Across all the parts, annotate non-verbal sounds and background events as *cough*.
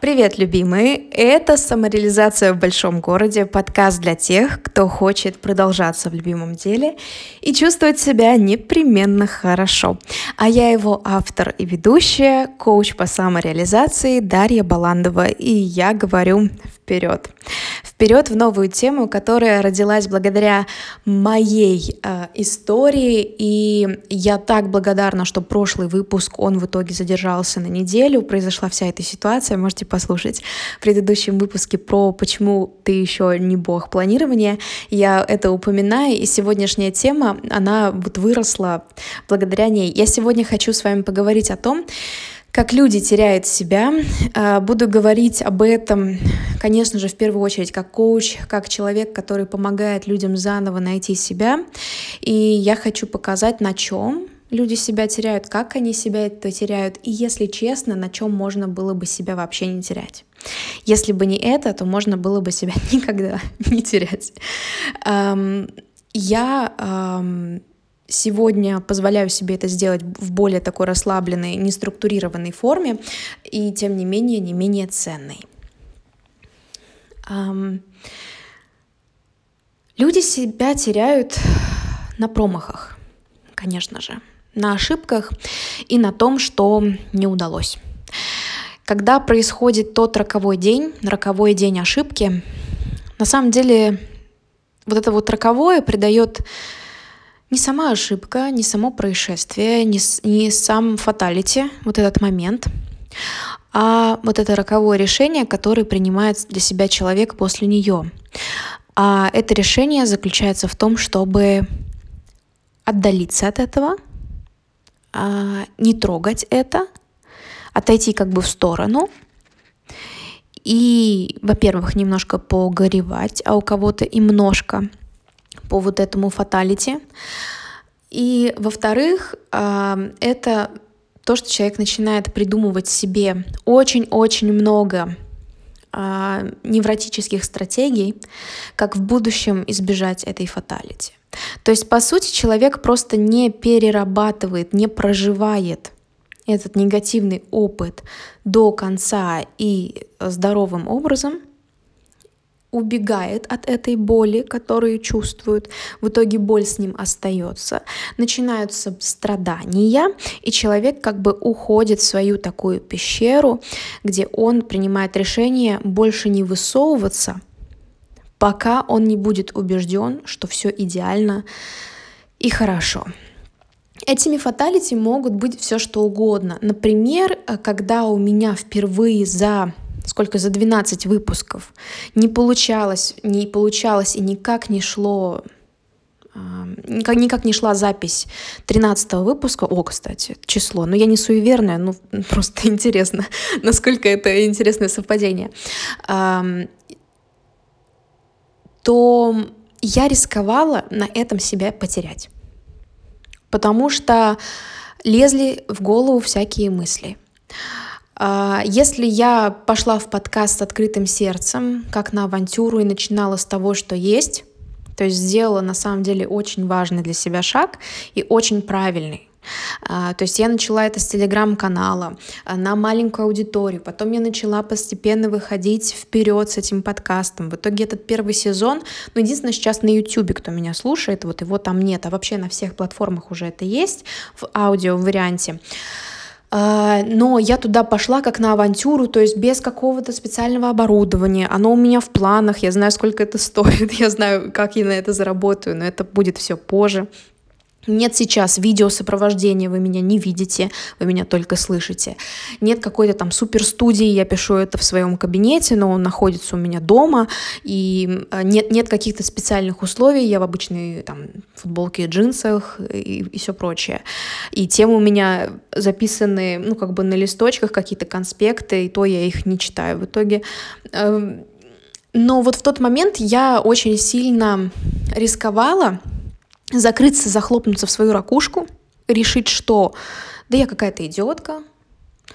Привет, любимые! Это «Самореализация в большом городе» — подкаст для тех, кто хочет продолжаться в любимом деле и чувствовать себя непременно хорошо. А я его автор и ведущая, коуч по самореализации Дарья Баландова, и я говорю вперед. Вперед в новую тему, которая родилась благодаря моей э, истории, и я так благодарна, что прошлый выпуск, он в итоге задержался на неделю, произошла вся эта ситуация, можете послушать в предыдущем выпуске про почему ты еще не бог планирования, я это упоминаю, и сегодняшняя тема, она вот выросла благодаря ней. Я сегодня хочу с вами поговорить о том, как люди теряют себя. А, буду говорить об этом, конечно же, в первую очередь как коуч, как человек, который помогает людям заново найти себя. И я хочу показать, на чем люди себя теряют, как они себя это теряют, и, если честно, на чем можно было бы себя вообще не терять. Если бы не это, то можно было бы себя *laughs* никогда не терять. Я Сегодня позволяю себе это сделать в более такой расслабленной, неструктурированной форме и, тем не менее, не менее ценной. Люди себя теряют на промахах, конечно же, на ошибках и на том, что не удалось. Когда происходит тот роковой день, роковой день ошибки, на самом деле вот это вот роковое придает не сама ошибка, не само происшествие, не, не сам фаталити, вот этот момент, а вот это роковое решение, которое принимает для себя человек после нее. А это решение заключается в том, чтобы отдалиться от этого, а, не трогать это, отойти как бы в сторону и, во-первых, немножко погоревать, а у кого-то и немножко по вот этому фаталити. И, во-вторых, а, это то, что человек начинает придумывать себе очень-очень много а, невротических стратегий, как в будущем избежать этой фаталити. То есть, по сути, человек просто не перерабатывает, не проживает этот негативный опыт до конца и здоровым образом, убегает от этой боли, которую чувствует. В итоге боль с ним остается. Начинаются страдания, и человек как бы уходит в свою такую пещеру, где он принимает решение больше не высовываться, пока он не будет убежден, что все идеально и хорошо. Этими фаталити могут быть все что угодно. Например, когда у меня впервые за сколько за 12 выпусков. Не получалось, не получалось и никак не шло никак, никак не шла запись 13 выпуска. О, кстати, число. Но я не суеверная, ну *laughs* просто интересно, насколько это интересное совпадение. То я рисковала на этом себя потерять. Потому что лезли в голову всякие мысли. А, если я пошла в подкаст с открытым сердцем, как на авантюру, и начинала с того, что есть, то есть сделала на самом деле очень важный для себя шаг и очень правильный. А, то есть я начала это с телеграм-канала а, на маленькую аудиторию, потом я начала постепенно выходить вперед с этим подкастом. В итоге этот первый сезон, ну единственное сейчас на YouTube, кто меня слушает, вот его там нет, а вообще на всех платформах уже это есть в аудио варианте. А, но я туда пошла как на авантюру, то есть без какого-то специального оборудования. Оно у меня в планах, я знаю, сколько это *laughs* стоит, я знаю, как я на это заработаю, но это будет все позже. Нет сейчас видеосопровождения, вы меня не видите, вы меня только слышите. Нет какой-то там суперстудии, я пишу это в своем кабинете, но он находится у меня дома, и э, нет, нет каких-то специальных условий, я в обычной там футболке и джинсах и, и все прочее. И темы у меня записаны, ну, как бы на листочках, какие-то конспекты, и то я их не читаю в итоге. Эм, но вот в тот момент я очень сильно рисковала, закрыться, захлопнуться в свою ракушку, решить, что да я какая-то идиотка,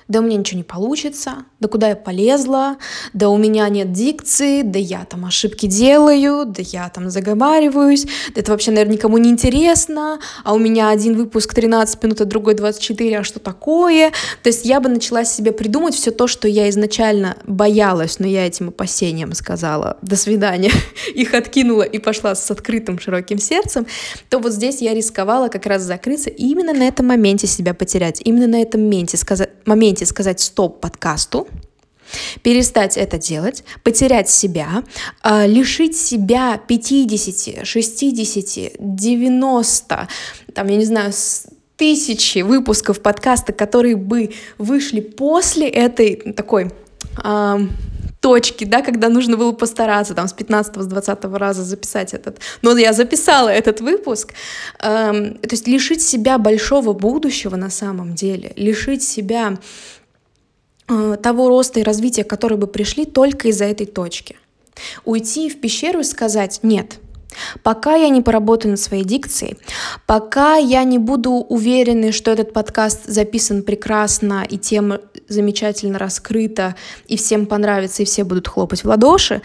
да у меня ничего не получится, да куда я полезла, да у меня нет дикции, да я там ошибки делаю, да я там заговариваюсь, да это вообще, наверное, никому не интересно, а у меня один выпуск 13 минут, а другой 24, а что такое? То есть я бы начала себе придумать все то, что я изначально боялась, но я этим опасениям сказала «до свидания», *laughs* их откинула и пошла с открытым широким сердцем, то вот здесь я рисковала как раз закрыться и именно на этом моменте себя потерять, именно на этом моменте сказать, моменте моменте сказать стоп подкасту, перестать это делать, потерять себя, а, лишить себя 50, 60, 90, там, я не знаю, тысячи выпусков подкаста, которые бы вышли после этой такой точки, да, когда нужно было постараться там с 15 с 20 раза записать этот. Но я записала этот выпуск. Эм, то есть лишить себя большого будущего на самом деле, лишить себя э, того роста и развития, которые бы пришли только из-за этой точки. Уйти в пещеру и сказать «нет», Пока я не поработаю над своей дикцией, пока я не буду уверена, что этот подкаст записан прекрасно и тема замечательно раскрыта, и всем понравится, и все будут хлопать в ладоши,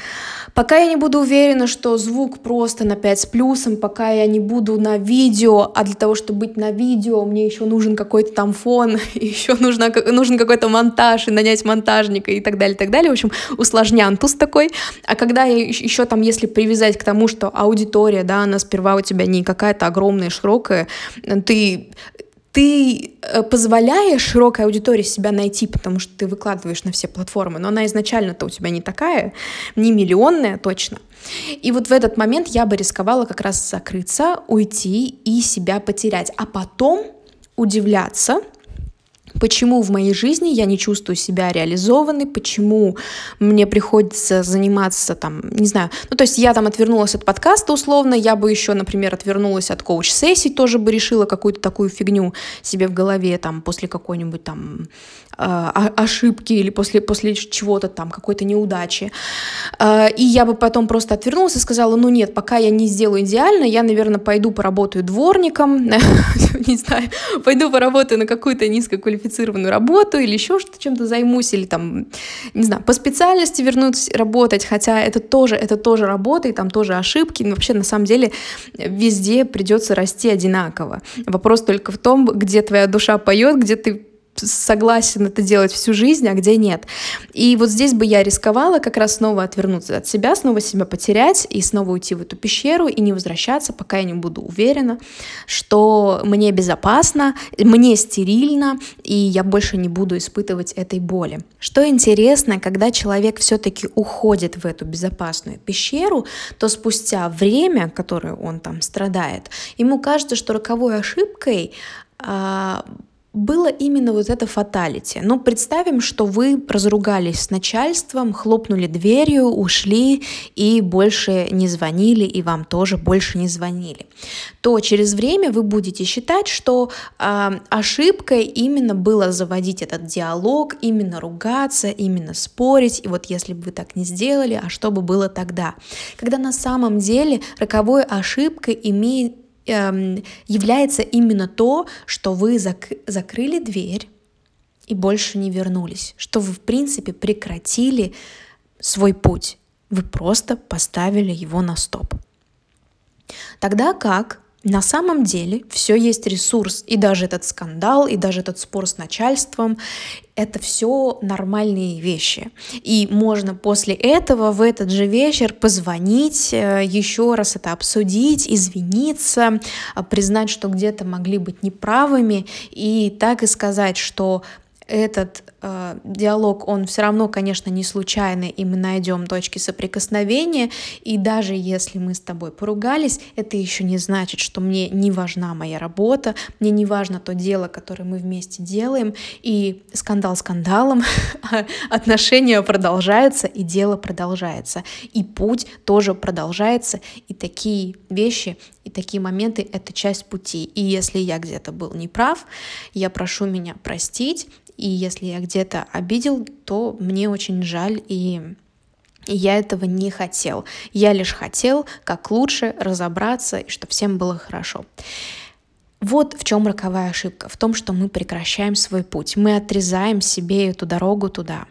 пока я не буду уверена, что звук просто на 5 с плюсом, пока я не буду на видео, а для того, чтобы быть на видео, мне еще нужен какой-то там фон, *laughs* еще нужно, нужен какой-то монтаж, и нанять монтажника и так далее, и так далее. В общем, усложнянтус такой. А когда еще там, если привязать к тому, что аудио аудитория, да, она сперва у тебя не какая-то огромная, широкая, ты ты э, позволяешь широкой аудитории себя найти, потому что ты выкладываешь на все платформы, но она изначально-то у тебя не такая, не миллионная точно. И вот в этот момент я бы рисковала как раз закрыться, уйти и себя потерять, а потом удивляться, почему в моей жизни я не чувствую себя реализованной, почему мне приходится заниматься там, не знаю, ну то есть я там отвернулась от подкаста условно, я бы еще, например, отвернулась от коуч-сессий, тоже бы решила какую-то такую фигню себе в голове там после какой-нибудь там э, ошибки или после, после чего-то там, какой-то неудачи. Э, и я бы потом просто отвернулась и сказала, ну нет, пока я не сделаю идеально, я, наверное, пойду поработаю дворником, *laughs* не знаю, пойду поработаю на какую-то низкоквалифицированную квалифицированную работу или еще что-то чем-то займусь, или там, не знаю, по специальности вернусь работать, хотя это тоже, это тоже работа, и там тоже ошибки, но вообще на самом деле везде придется расти одинаково. Вопрос только в том, где твоя душа поет, где ты согласен это делать всю жизнь, а где нет. И вот здесь бы я рисковала как раз снова отвернуться от себя, снова себя потерять и снова уйти в эту пещеру и не возвращаться, пока я не буду уверена, что мне безопасно, мне стерильно, и я больше не буду испытывать этой боли. Что интересно, когда человек все-таки уходит в эту безопасную пещеру, то спустя время, которое он там страдает, ему кажется, что роковой ошибкой а, было именно вот это фаталити. Но представим, что вы разругались с начальством, хлопнули дверью, ушли и больше не звонили, и вам тоже больше не звонили. То через время вы будете считать, что э, ошибкой именно было заводить этот диалог, именно ругаться, именно спорить. И вот если бы вы так не сделали, а что бы было тогда? Когда на самом деле роковой ошибкой имеет является именно то, что вы зак- закрыли дверь и больше не вернулись, что вы, в принципе, прекратили свой путь. Вы просто поставили его на стоп. Тогда как на самом деле все есть ресурс, и даже этот скандал, и даже этот спор с начальством, это все нормальные вещи. И можно после этого в этот же вечер позвонить, э, еще раз это обсудить, извиниться, э, признать, что где-то могли быть неправыми, и так и сказать, что этот диалог, он все равно, конечно, не случайный, и мы найдем точки соприкосновения, и даже если мы с тобой поругались, это еще не значит, что мне не важна моя работа, мне не важно то дело, которое мы вместе делаем, и скандал скандалом, *laughs* отношения продолжаются, и дело продолжается, и путь тоже продолжается, и такие вещи, и такие моменты — это часть пути, и если я где-то был неправ, я прошу меня простить, и если я где-то обидел, то мне очень жаль, и я этого не хотел. Я лишь хотел как лучше разобраться, и чтобы всем было хорошо. Вот в чем роковая ошибка, в том, что мы прекращаем свой путь, мы отрезаем себе эту дорогу туда.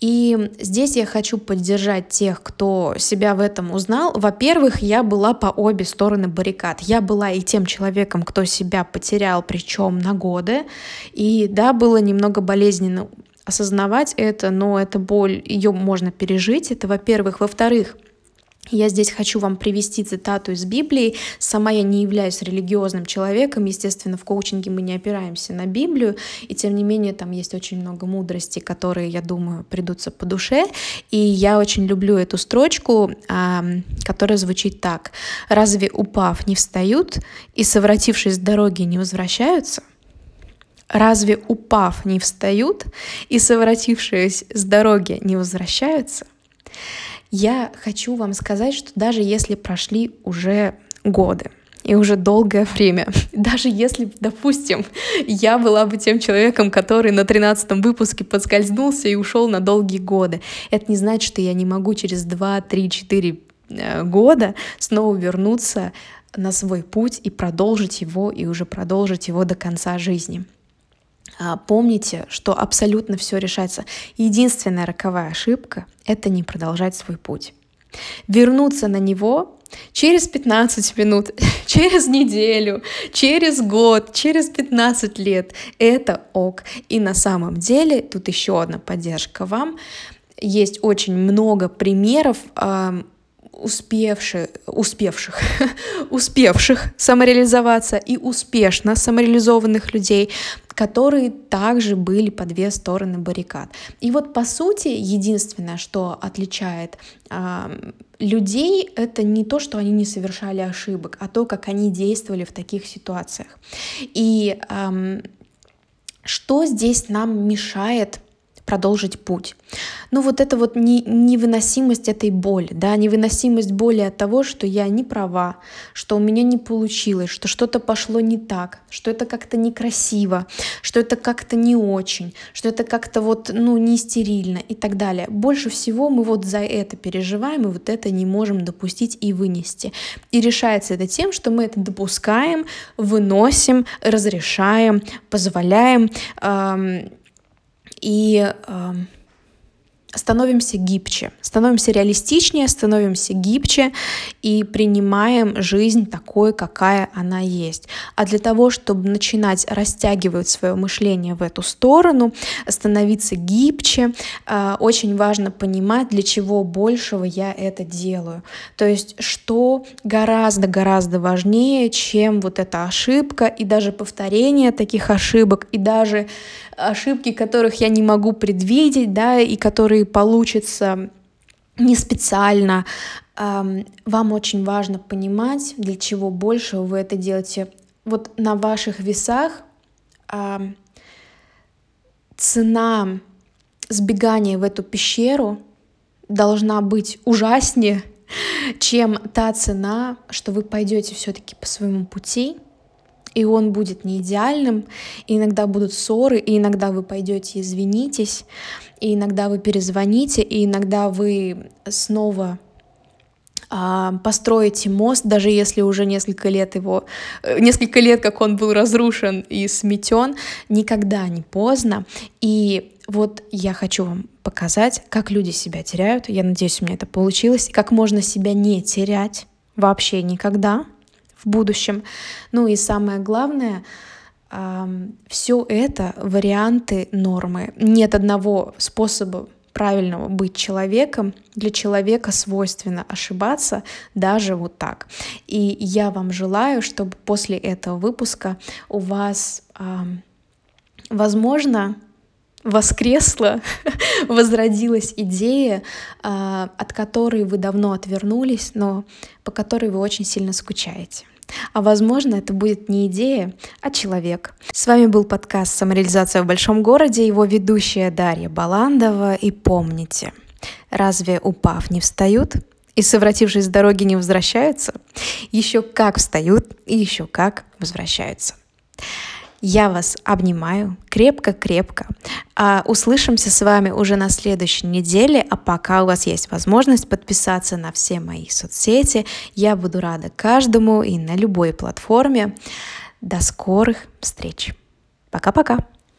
И здесь я хочу поддержать тех, кто себя в этом узнал. Во-первых, я была по обе стороны баррикад. Я была и тем человеком, кто себя потерял, причем на годы. И да, было немного болезненно осознавать это, но эта боль, ее можно пережить. Это, во-первых. Во-вторых, я здесь хочу вам привести цитату из Библии. Сама я не являюсь религиозным человеком, естественно, в коучинге мы не опираемся на Библию, и тем не менее там есть очень много мудрости, которые, я думаю, придутся по душе. И я очень люблю эту строчку, которая звучит так. «Разве упав не встают и, совратившись с дороги, не возвращаются?» Разве упав не встают и, совратившись с дороги, не возвращаются? Я хочу вам сказать, что даже если прошли уже годы, и уже долгое время. *laughs* Даже если, допустим, я была бы тем человеком, который на 13 выпуске подскользнулся и ушел на долгие годы, это не значит, что я не могу через 2, 3, 4 года снова вернуться на свой путь и продолжить его, и уже продолжить его до конца жизни. А, помните, что абсолютно все решается. Единственная роковая ошибка — это не продолжать свой путь. Вернуться на него через 15 минут, *laughs* через неделю, через год, через 15 лет — это ок. И на самом деле, тут еще одна поддержка вам, есть очень много примеров успевших, успевших, *laughs* успевших самореализоваться и успешно самореализованных людей, которые также были по две стороны баррикад. И вот по сути единственное, что отличает э, людей, это не то, что они не совершали ошибок, а то, как они действовали в таких ситуациях. И э, что здесь нам мешает продолжить путь. Ну вот это вот не, невыносимость этой боли, да, невыносимость боли от того, что я не права, что у меня не получилось, что что-то пошло не так, что это как-то некрасиво, что это как-то не очень, что это как-то вот, ну, не стерильно и так далее. Больше всего мы вот за это переживаем и вот это не можем допустить и вынести. И решается это тем, что мы это допускаем, выносим, разрешаем, позволяем, эм, и становимся гибче, становимся реалистичнее, становимся гибче и принимаем жизнь такой, какая она есть. А для того, чтобы начинать растягивать свое мышление в эту сторону, становиться гибче, э, очень важно понимать, для чего большего я это делаю. То есть, что гораздо-гораздо важнее, чем вот эта ошибка и даже повторение таких ошибок, и даже ошибки, которых я не могу предвидеть, да, и которые получатся не специально. Вам очень важно понимать, для чего больше вы это делаете. Вот на ваших весах цена сбегания в эту пещеру должна быть ужаснее, *laughs* чем та цена, что вы пойдете все-таки по своему пути, и он будет не идеальным, и иногда будут ссоры, и иногда вы пойдете извинитесь, и иногда вы перезвоните, и иногда вы снова а, построите мост, даже если уже несколько лет его, э, несколько лет, как он был разрушен и сметен, никогда не поздно. И вот я хочу вам показать, как люди себя теряют. Я надеюсь, у меня это получилось. Как можно себя не терять вообще никогда в будущем. Ну и самое главное, все это варианты нормы. Нет одного способа правильного быть человеком, для человека свойственно ошибаться даже вот так. И я вам желаю, чтобы после этого выпуска у вас, возможно, воскресла, *laughs* возродилась идея, от которой вы давно отвернулись, но по которой вы очень сильно скучаете. А возможно, это будет не идея, а человек. С вами был подкаст «Самореализация в большом городе», его ведущая Дарья Баландова. И помните, разве упав не встают и совратившись с дороги не возвращаются? Еще как встают и еще как возвращаются. Я вас обнимаю крепко-крепко. А услышимся с вами уже на следующей неделе, а пока у вас есть возможность подписаться на все мои соцсети, я буду рада каждому и на любой платформе. До скорых встреч. Пока-пока.